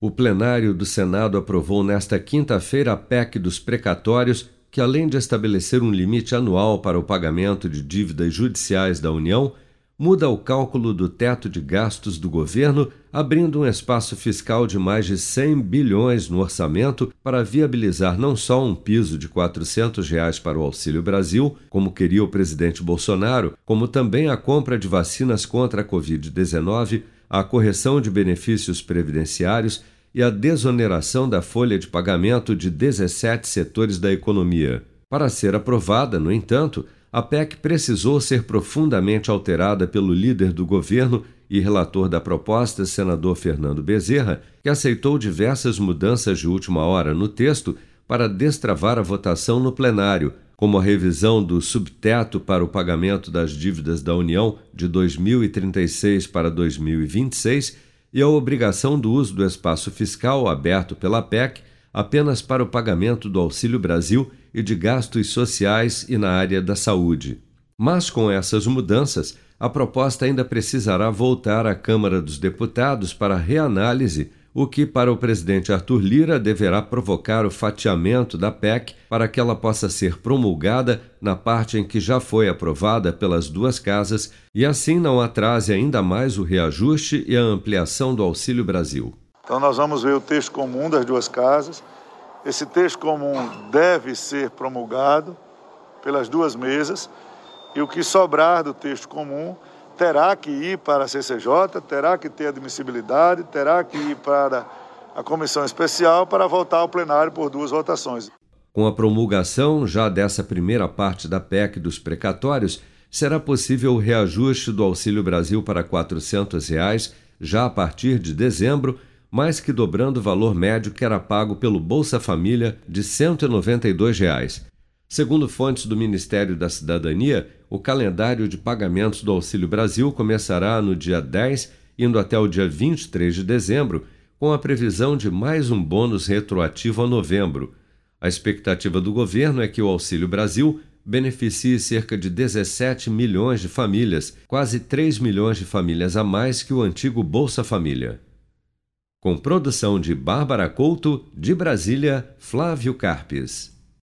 O plenário do Senado aprovou nesta quinta-feira a PEC dos precatórios, que, além de estabelecer um limite anual para o pagamento de dívidas judiciais da União, muda o cálculo do teto de gastos do governo, abrindo um espaço fiscal de mais de 100 bilhões no orçamento para viabilizar não só um piso de 400 reais para o Auxílio Brasil, como queria o presidente Bolsonaro, como também a compra de vacinas contra a Covid-19 a correção de benefícios previdenciários e a desoneração da folha de pagamento de 17 setores da economia. Para ser aprovada, no entanto, a PEC precisou ser profundamente alterada pelo líder do governo e relator da proposta, senador Fernando Bezerra, que aceitou diversas mudanças de última hora no texto para destravar a votação no plenário, como a revisão do subteto para o pagamento das dívidas da União de 2036 para 2026 e a obrigação do uso do espaço fiscal aberto pela PEC apenas para o pagamento do Auxílio Brasil e de gastos sociais e na área da saúde. Mas com essas mudanças, a proposta ainda precisará voltar à Câmara dos Deputados para reanálise o que, para o presidente Arthur Lira, deverá provocar o fatiamento da PEC para que ela possa ser promulgada na parte em que já foi aprovada pelas duas casas e assim não atrase ainda mais o reajuste e a ampliação do Auxílio Brasil. Então, nós vamos ver o texto comum das duas casas. Esse texto comum deve ser promulgado pelas duas mesas e o que sobrar do texto comum terá que ir para a CCJ, terá que ter admissibilidade, terá que ir para a comissão especial para voltar ao plenário por duas votações. Com a promulgação já dessa primeira parte da PEC dos precatórios, será possível o reajuste do Auxílio Brasil para 400 reais, já a partir de dezembro, mais que dobrando o valor médio que era pago pelo Bolsa Família de 192 reais. Segundo fontes do Ministério da Cidadania, o calendário de pagamentos do Auxílio Brasil começará no dia 10, indo até o dia 23 de dezembro, com a previsão de mais um bônus retroativo a novembro. A expectativa do governo é que o Auxílio Brasil beneficie cerca de 17 milhões de famílias, quase 3 milhões de famílias a mais que o antigo Bolsa Família. Com produção de Bárbara Couto, de Brasília, Flávio Carpes.